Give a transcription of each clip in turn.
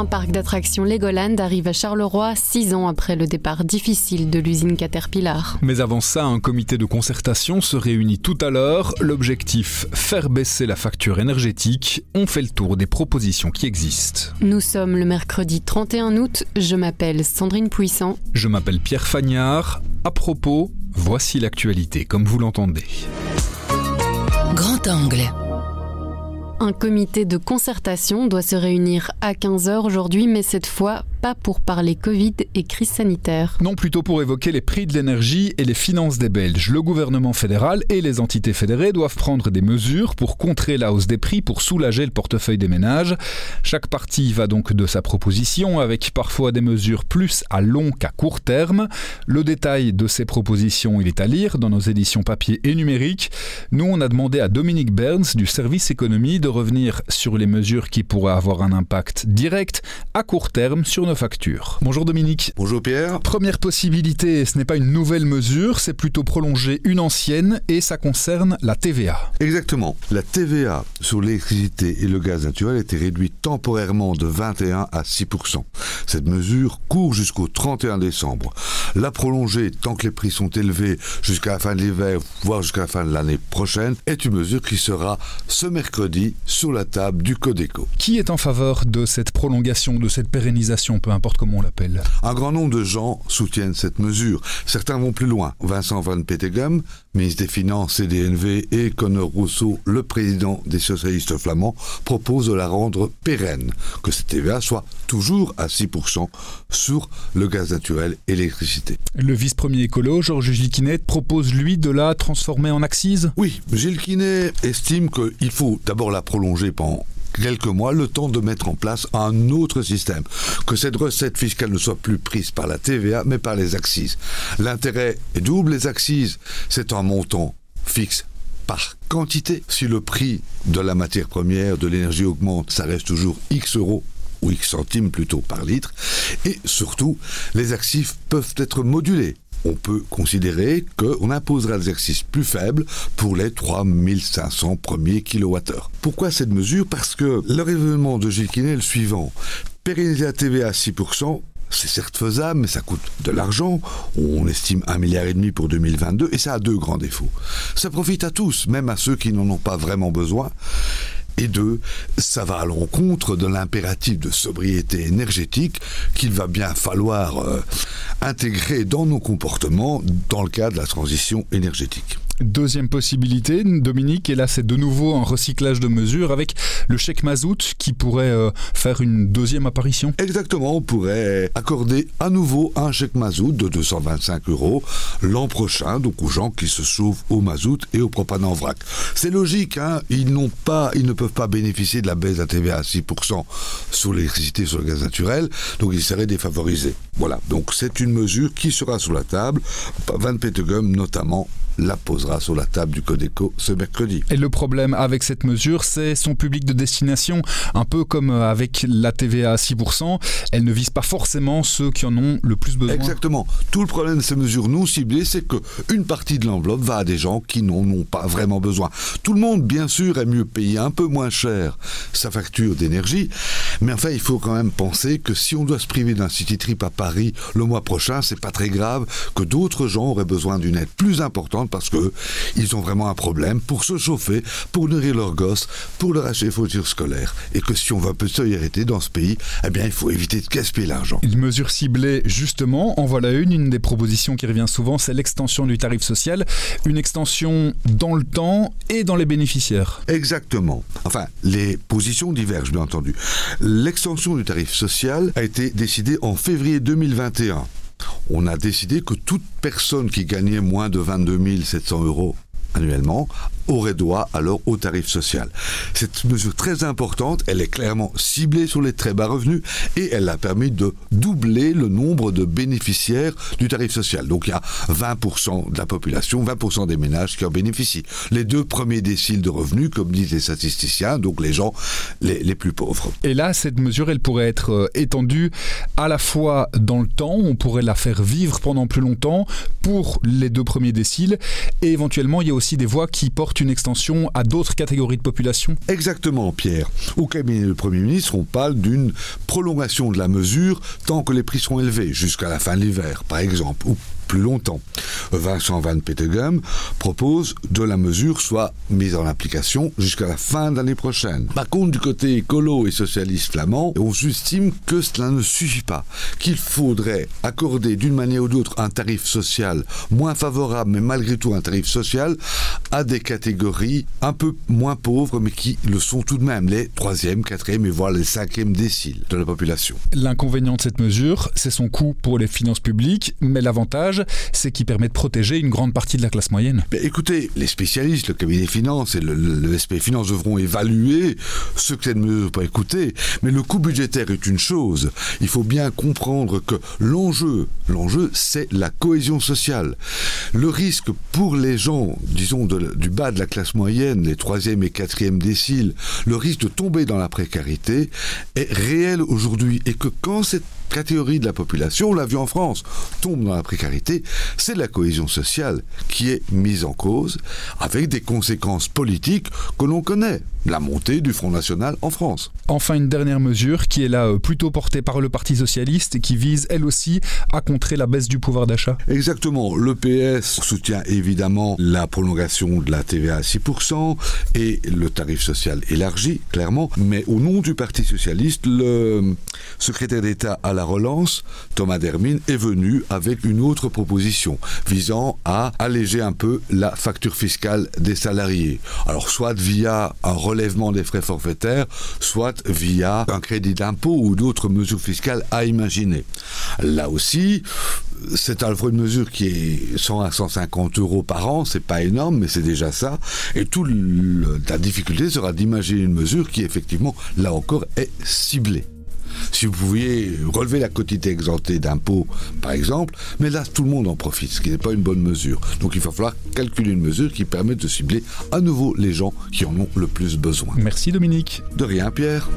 Un parc d'attractions Legoland arrive à Charleroi six ans après le départ difficile de l'usine Caterpillar. Mais avant ça, un comité de concertation se réunit tout à l'heure. L'objectif, faire baisser la facture énergétique. On fait le tour des propositions qui existent. Nous sommes le mercredi 31 août. Je m'appelle Sandrine Puissant. Je m'appelle Pierre Fagnard. À propos, voici l'actualité comme vous l'entendez. Grand angle. Un comité de concertation doit se réunir à 15h aujourd'hui, mais cette fois pas pour parler Covid et crise sanitaire. Non, plutôt pour évoquer les prix de l'énergie et les finances des Belges. Le gouvernement fédéral et les entités fédérées doivent prendre des mesures pour contrer la hausse des prix, pour soulager le portefeuille des ménages. Chaque partie va donc de sa proposition, avec parfois des mesures plus à long qu'à court terme. Le détail de ces propositions, il est à lire dans nos éditions papier et numérique. Nous, on a demandé à Dominique Berns du service économie de revenir sur les mesures qui pourraient avoir un impact direct à court terme sur Bonjour Dominique. Bonjour Pierre. Première possibilité, ce n'est pas une nouvelle mesure, c'est plutôt prolonger une ancienne et ça concerne la TVA. Exactement. La TVA sur l'électricité et le gaz naturel a été réduite temporairement de 21 à 6% Cette mesure court jusqu'au 31 décembre. La prolonger tant que les prix sont élevés jusqu'à la fin de l'hiver, voire jusqu'à la fin de l'année prochaine, est une mesure qui sera ce mercredi sur la table du Codeco. Qui est en faveur de cette prolongation, de cette pérennisation, peu importe comment on l'appelle Un grand nombre de gens soutiennent cette mesure. Certains vont plus loin. Vincent Van Petegem, ministre des Finances, CDNV, et Conor Rousseau, le président des socialistes flamands, proposent de la rendre pérenne, que cette TVA soit toujours à 6% sur le gaz naturel et l'électricité. Le vice-premier écolo, Georges Gilquinet, propose lui de la transformer en accise Oui, Gilquinet estime qu'il faut d'abord la prolonger pendant quelques mois le temps de mettre en place un autre système, que cette recette fiscale ne soit plus prise par la TVA mais par les axes. L'intérêt est double, les axes c'est un montant fixe par quantité. Si le prix de la matière première, de l'énergie augmente, ça reste toujours X euros ou X centimes plutôt par litre. Et surtout, les actifs peuvent être modulés on peut considérer qu'on imposera des exercices plus faibles pour les 3500 premiers kilowattheures. Pourquoi cette mesure? Parce que le raisonnement de Gilles est le suivant. Pérenniser la TVA à 6%, c'est certes faisable, mais ça coûte de l'argent. On estime un milliard et demi pour 2022, et ça a deux grands défauts. Ça profite à tous, même à ceux qui n'en ont pas vraiment besoin. Et deux, ça va à l'encontre de l'impératif de sobriété énergétique qu'il va bien falloir euh, intégrer dans nos comportements dans le cadre de la transition énergétique. Deuxième possibilité, Dominique, et là c'est de nouveau un recyclage de mesures avec le chèque mazout qui pourrait euh, faire une deuxième apparition. Exactement, on pourrait accorder à nouveau un chèque mazout de 225 euros l'an prochain, donc aux gens qui se chauffent au mazout et au propane en vrac. C'est logique, hein ils pas, ils ne peuvent pas bénéficier de la baisse de la TVA à 6% sur l'électricité, sur le gaz naturel, donc ils seraient défavorisés. Voilà, donc c'est une mesure qui sera sur la table. Van Petegum notamment la posera sur la table du Codeco ce mercredi. Et le problème avec cette mesure, c'est son public de destination. Un peu comme avec la TVA à 6%, elle ne vise pas forcément ceux qui en ont le plus besoin. Exactement. Tout le problème de ces mesures non ciblées, c'est que une partie de l'enveloppe va à des gens qui n'en ont pas vraiment besoin. Tout le monde, bien sûr, est mieux payé un peu moins cher sa facture d'énergie, mais enfin, il faut quand même penser que si on doit se priver d'un city trip à Paris le mois prochain, c'est pas très grave que d'autres gens auraient besoin d'une aide plus importante parce que ils ont vraiment un problème pour se chauffer, pour nourrir leurs gosses, pour leur acheter des voitures scolaires. Et que si on veut un peu de solidarité dans ce pays, eh bien, il faut éviter de gaspiller l'argent. Une mesure ciblée, justement, en voilà une. Une des propositions qui revient souvent, c'est l'extension du tarif social. Une extension dans le temps et dans les bénéficiaires. Exactement. Enfin, les positions divergent, bien entendu. L'extension du tarif social a été décidée en février 2021 on a décidé que toute personne qui gagnait moins de 22 700 euros annuellement aurait droit alors au tarif social. Cette mesure très importante, elle est clairement ciblée sur les très bas revenus et elle a permis de doubler le nombre de bénéficiaires du tarif social. Donc il y a 20% de la population, 20% des ménages qui en bénéficient. Les deux premiers déciles de revenus, comme disent les statisticiens, donc les gens les, plus pauvres. Et là, cette mesure, elle pourrait être euh, étendue à la fois dans le temps, on pourrait la faire vivre pendant plus longtemps pour les deux premiers déciles, et éventuellement, il y a aussi des voix qui portent une extension à d'autres catégories de population Exactement, Pierre. Au cabinet du Premier ministre, on parle d'une prolongation de la mesure tant que les prix seront élevés, jusqu'à la fin de l'hiver, par exemple, plus longtemps. Vincent Van Petegem propose que la mesure soit mise en application jusqu'à la fin de l'année prochaine. Par contre, du côté écolo et socialiste flamand, on estime que cela ne suffit pas, qu'il faudrait accorder d'une manière ou d'autre un tarif social moins favorable, mais malgré tout un tarif social, à des catégories un peu moins pauvres, mais qui le sont tout de même, les troisième, quatrième et voire les cinquièmes déciles de la population. L'inconvénient de cette mesure, c'est son coût pour les finances publiques, mais l'avantage, c'est qu'il permet de protéger une grande partie de la classe moyenne. Mais écoutez, les spécialistes, le cabinet des finances et le, le, Finance devront évaluer ce que cette mesure pas écouter. Mais le coût budgétaire est une chose. Il faut bien comprendre que l'enjeu, l'enjeu, c'est la cohésion sociale. Le risque pour les gens, disons, du bas de la classe moyenne, les troisième et quatrième déciles, le risque de tomber dans la précarité est réel aujourd'hui et que quand cette catégorie de la population, on l'a vu en France, tombe dans la précarité, c'est la cohésion sociale qui est mise en cause, avec des conséquences politiques que l'on connaît. La montée du Front National en France. Enfin, une dernière mesure qui est là euh, plutôt portée par le Parti Socialiste et qui vise elle aussi à contrer la baisse du pouvoir d'achat. Exactement. Le PS soutient évidemment la prolongation de la TVA à 6% et le tarif social élargi, clairement. Mais au nom du Parti Socialiste, le secrétaire d'État à la relance, Thomas Dermine, est venu avec une autre proposition visant à alléger un peu la facture fiscale des salariés. Alors soit via un relèvement des frais forfaitaires, soit via un crédit d'impôt ou d'autres mesures fiscales à imaginer. Là aussi, c'est fois une mesure qui est 100 à 150 euros par an, c'est pas énorme, mais c'est déjà ça. Et toute la difficulté sera d'imaginer une mesure qui, effectivement, là encore, est ciblée si vous pouviez relever la quotité exemptée d'impôts, par exemple, mais là, tout le monde en profite, ce qui n'est pas une bonne mesure. Donc il va falloir calculer une mesure qui permette de cibler à nouveau les gens qui en ont le plus besoin. Merci Dominique. De rien, Pierre.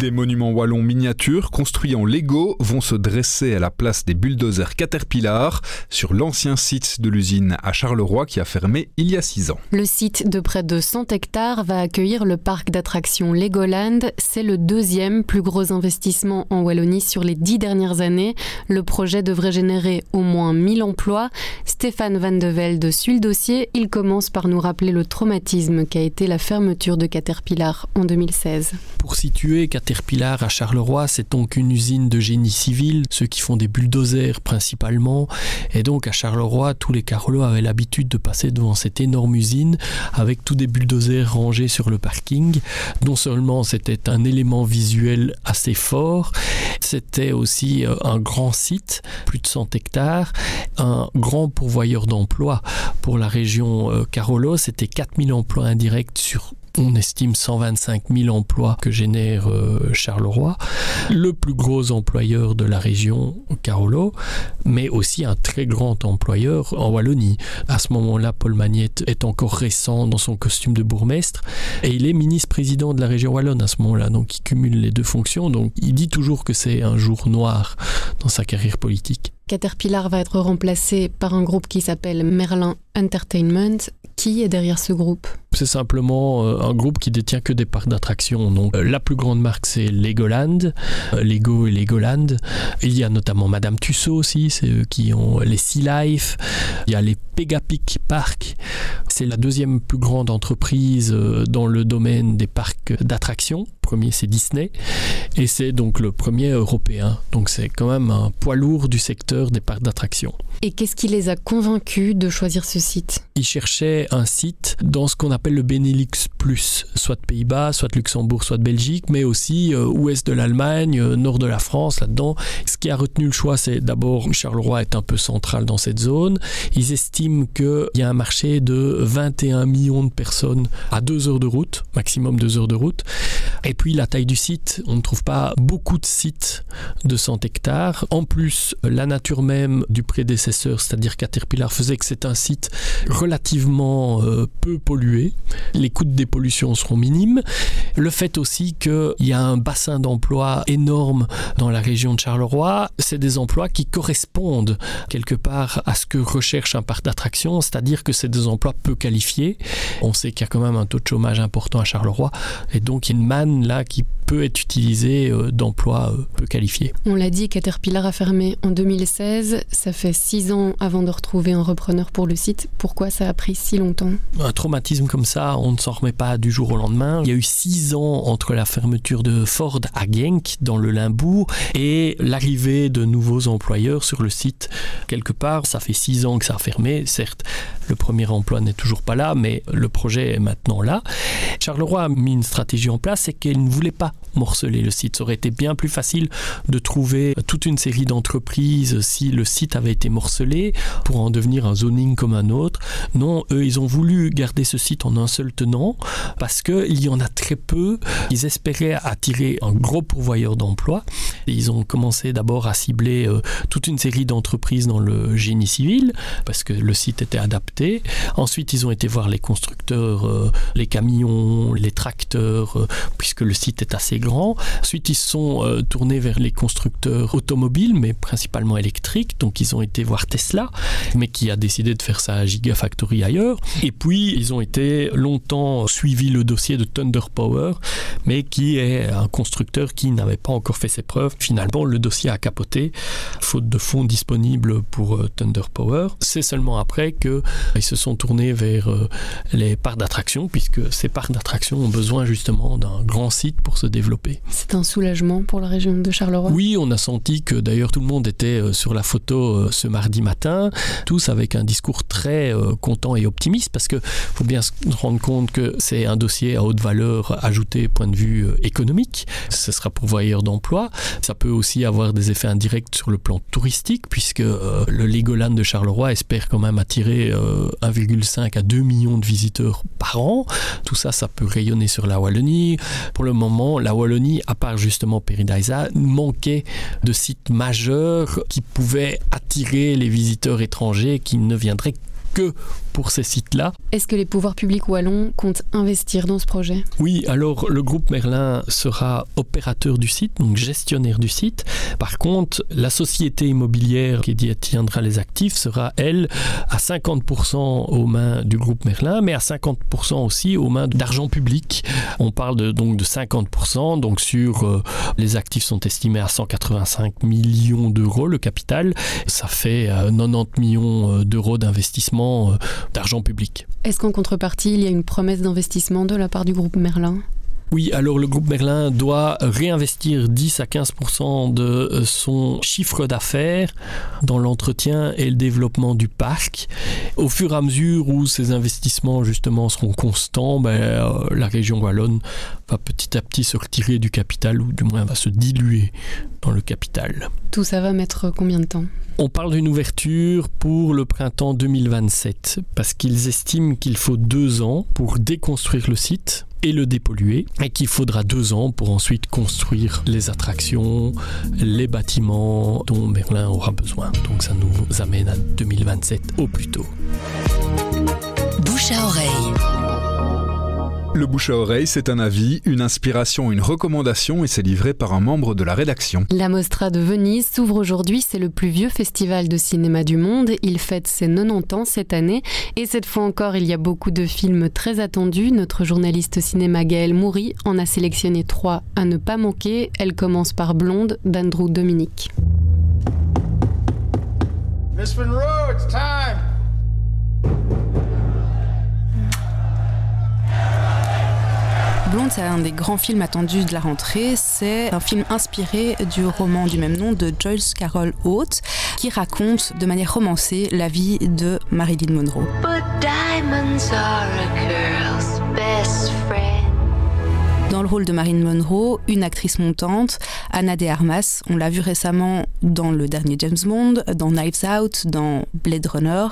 Des monuments wallons miniatures construits en Lego vont se dresser à la place des bulldozers Caterpillar sur l'ancien site de l'usine à Charleroi qui a fermé il y a six ans. Le site de près de 100 hectares va accueillir le parc d'attractions Legoland. C'est le deuxième plus gros investissement en Wallonie sur les dix dernières années. Le projet devrait générer au moins 1000 emplois. Stéphane Van de Velde suit le dossier. Il commence par nous rappeler le traumatisme qu'a été la fermeture de Caterpillar en 2016. Pour situer Caterpillar à Charleroi, c'est donc une usine de génie civil, ceux qui font des bulldozers principalement. Et donc à Charleroi, tous les Carolos avaient l'habitude de passer devant cette énorme usine avec tous des bulldozers rangés sur le parking. Non seulement c'était un élément visuel assez fort, c'était aussi un grand site, plus de 100 hectares, un grand pourvoyeur d'emplois pour la région Carolo. C'était 4000 emplois indirects sur on estime 125 000 emplois que génère euh, Charleroi, le plus gros employeur de la région Carolo, mais aussi un très grand employeur en Wallonie. À ce moment-là, Paul Magnette est encore récent dans son costume de bourgmestre et il est ministre-président de la région Wallonne à ce moment-là, donc il cumule les deux fonctions. Donc il dit toujours que c'est un jour noir dans sa carrière politique. Caterpillar va être remplacé par un groupe qui s'appelle Merlin Entertainment. Qui est derrière ce groupe? C'est simplement euh, un groupe qui détient que des parcs d'attractions. Donc euh, la plus grande marque c'est Legoland, euh, Lego et Legoland. Il y a notamment Madame Tussaud aussi, c'est eux qui ont les Sea Life. Il y a les Pegapic Park. C'est la deuxième plus grande entreprise dans le domaine des parcs d'attractions. Premier c'est Disney et c'est donc le premier européen. Donc c'est quand même un poids lourd du secteur des parcs d'attractions. Et qu'est-ce qui les a convaincus de choisir ce site? Ils cherchaient un site dans ce qu'on appelle le Benelux Plus, soit Pays-Bas, soit Luxembourg, soit Belgique, mais aussi euh, ouest de l'Allemagne, euh, nord de la France, là-dedans. Ce qui a retenu le choix, c'est d'abord Charleroi est un peu central dans cette zone. Ils estiment qu'il y a un marché de 21 millions de personnes à deux heures de route, maximum deux heures de route. Et puis la taille du site, on ne trouve pas beaucoup de sites de 100 hectares. En plus, la nature même du prédécesseur, c'est-à-dire Caterpillar, faisait que c'est un site relativement euh, peu pollué. Les coûts de dépollution seront minimes. Le fait aussi qu'il y a un bassin d'emploi énorme dans la région de Charleroi, c'est des emplois qui correspondent quelque part à ce que recherche un parc d'attraction, c'est-à-dire que c'est des emplois peu qualifiés. On sait qu'il y a quand même un taux de chômage important à Charleroi et donc il y a une manne là qui peut être utilisée euh, d'emplois euh, peu qualifiés. On l'a dit, Caterpillar a fermé en 2016. Ça fait six ans avant de retrouver un repreneur pour le site. Pourquoi ça a pris si longtemps? Un traumatisme comme ça, on ne s'en remet pas du jour au lendemain. Il y a eu six ans entre la fermeture de Ford à Genk, dans le Limbourg, et l'arrivée de nouveaux employeurs sur le site. Quelque part, ça fait six ans que ça a fermé. Certes, le premier emploi n'est toujours pas là, mais le projet est maintenant là. Charleroi a mis une stratégie en place, c'est qu'elle ne voulait pas morceler le site. Ça aurait été bien plus facile de trouver toute une série d'entreprises si le site avait été morcelé pour en devenir un zoning comme un autre. Non, eux, ils ont voulu garder ce site en un seul tenant parce qu'il y en a très peu. Ils espéraient attirer un gros pourvoyeur d'emplois. Ils ont commencé d'abord à cibler euh, toute une série d'entreprises dans le génie civil parce que le site était adapté. Ensuite, ils ont été voir les constructeurs, euh, les camions, les tracteurs, euh, puisque le site est assez grand. Ensuite, ils sont euh, tournés vers les constructeurs automobiles, mais principalement électriques. Donc, ils ont été voir Tesla, mais qui a décidé de faire sa Gigafactory ailleurs. Et puis, ils ont été longtemps suivi le dossier de Thunder Power, mais qui est un constructeur qui n'avait pas encore fait ses preuves. Finalement, le dossier a capoté, faute de fonds disponibles pour euh, Thunder Power. C'est seulement après qu'ils se sont tournés vers euh, les parcs d'attraction, puisque ces parcs d'attraction ont besoin justement d'un grand site pour se développer. C'est un soulagement pour la région de Charleroi? Oui, on a senti que d'ailleurs tout le monde était euh, sur la photo ce mardi matin, tous avec un discours très content et optimiste, parce qu'il faut bien se rendre compte que c'est un dossier à haute valeur ajoutée point de vue économique. Ce sera pourvoyeur d'emploi. Ça peut aussi avoir des effets indirects sur le plan touristique, puisque euh, le Legoland de Charleroi espère quand même attirer euh, 1,5 à 2 millions de visiteurs par an. Tout ça, ça peut rayonner sur la Wallonie. Pour le moment, la Wallonie, à part justement Peridaisa, manquait de sites majeurs qui pouvaient attirer les visiteurs étrangers qui ne viendraient que pour ces sites-là. Est-ce que les pouvoirs publics wallons comptent investir dans ce projet? Oui, alors le groupe Merlin sera opérateur du site, donc gestionnaire du site. Par contre, la société immobilière qui détiendra les actifs sera, elle, à 50% aux mains du groupe Merlin, mais à 50% aussi aux mains d'argent public. On parle de, donc de 50%, donc sur euh, les actifs sont estimés à 185 millions d'euros, le capital. Ça fait euh, 90 millions euh, d'euros d'investissement Est-ce qu'en contrepartie, il y a une promesse d'investissement de la part du groupe Merlin? Oui, alors le groupe Merlin doit réinvestir 10 à 15 de son chiffre d'affaires dans l'entretien et le développement du parc. Au fur et à mesure où ces investissements justement seront constants, ben, euh, la région wallonne va petit à petit se retirer du capital ou du moins va se diluer dans le capital. Tout ça va mettre combien de temps? On parle d'une ouverture pour le printemps 2027 parce qu'ils estiment qu'il faut deux ans pour déconstruire le site et le dépolluer et qu'il faudra deux ans pour ensuite construire les attractions, les bâtiments dont Merlin aura besoin. Donc ça nous amène à 2027 au plus tôt. Bouche à oreille. Le bouche à oreille, c'est un avis, une inspiration, une recommandation et c'est livré par un membre de la rédaction. La Mostra de Venise s'ouvre aujourd'hui, c'est le plus vieux festival de cinéma du monde. Il fête ses 90 ans cette année et cette fois encore, il y a beaucoup de films très attendus. Notre journaliste cinéma Gaël Moury en a sélectionné trois à ne pas manquer. Elle commence par Blonde d'Andrew Dominic. Miss Monroe, it's time. Blonde, c'est un des grands films attendus de la rentrée. C'est un film inspiré du roman du même nom de Joyce Carol Oates, qui raconte de manière romancée la vie de Marilyn Monroe. Dans le rôle de Marilyn Monroe, une actrice montante, Anna de Armas. On l'a vu récemment dans le dernier James Bond, dans Knives Out, dans Blade Runner.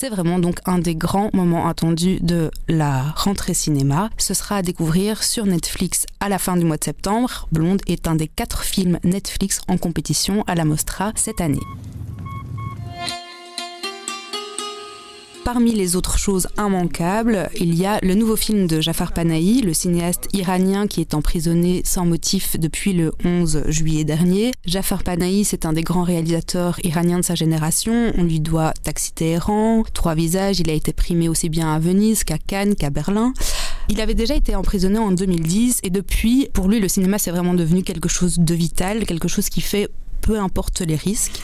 C'est vraiment donc un des grands moments attendus de la rentrée cinéma. Ce sera à découvrir sur Netflix à la fin du mois de septembre. Blonde est un des quatre films Netflix en compétition à la Mostra cette année. Parmi les autres choses immanquables, il y a le nouveau film de Jafar Panahi, le cinéaste iranien qui est emprisonné sans motif depuis le 11 juillet dernier. Jafar Panahi, c'est un des grands réalisateurs iraniens de sa génération. On lui doit Taxi Téhéran, Trois visages. Il a été primé aussi bien à Venise qu'à Cannes qu'à Berlin. Il avait déjà été emprisonné en 2010 et depuis, pour lui, le cinéma c'est vraiment devenu quelque chose de vital, quelque chose qui fait peu importe les risques.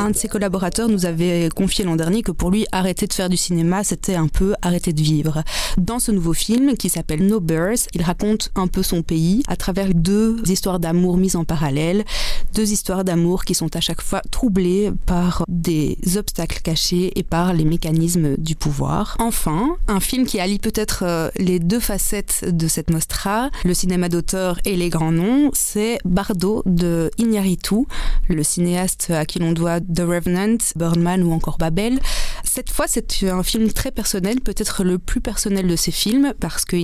Un de ses collaborateurs nous avait confié l'an dernier que pour lui, arrêter de faire du cinéma, c'était un peu arrêter de vivre. Dans ce nouveau film, qui s'appelle No Birds, il raconte un peu son pays à travers deux histoires d'amour mises en parallèle, deux histoires d'amour qui sont à chaque fois troublées par des obstacles cachés et par les mécanismes du pouvoir. Enfin, un film qui allie peut-être euh, les deux facettes de cette mostra, le cinéma d'auteur et les grands noms, c'est Bardo de Iñárritu, le cinéaste à qui l'on doit The Revenant, Birdman ou encore Babel. Cette fois, c'est un film très personnel, peut-être le plus personnel de ses films, parce que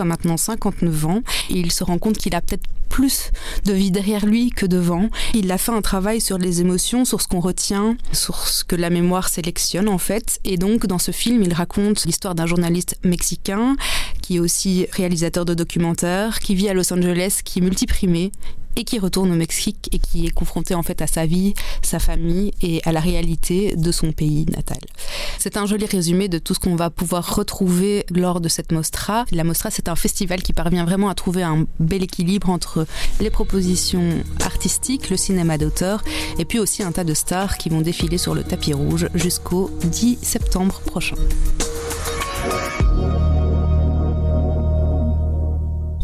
a maintenant 59 ans et il se rend compte qu'il a peut-être plus de vie derrière lui que devant. Il a fait un travail sur les émotions, sur ce qu'on retient, sur ce que la mémoire sélectionne en fait. Et donc dans ce film, il raconte l'histoire d'un journaliste mexicain qui est aussi réalisateur de documentaires, qui vit à Los Angeles, qui est multiprimé et qui retourne au Mexique et qui est confronté en fait à sa vie, sa famille et à la réalité de son pays natal. C'est un joli résumé de tout ce qu'on va pouvoir retrouver lors de cette Mostra. La Mostra, c'est un festival qui parvient vraiment à trouver un bel équilibre entre les propositions artistiques, le cinéma d'auteur et puis aussi un tas de stars qui vont défiler sur le tapis rouge jusqu'au 10 septembre prochain.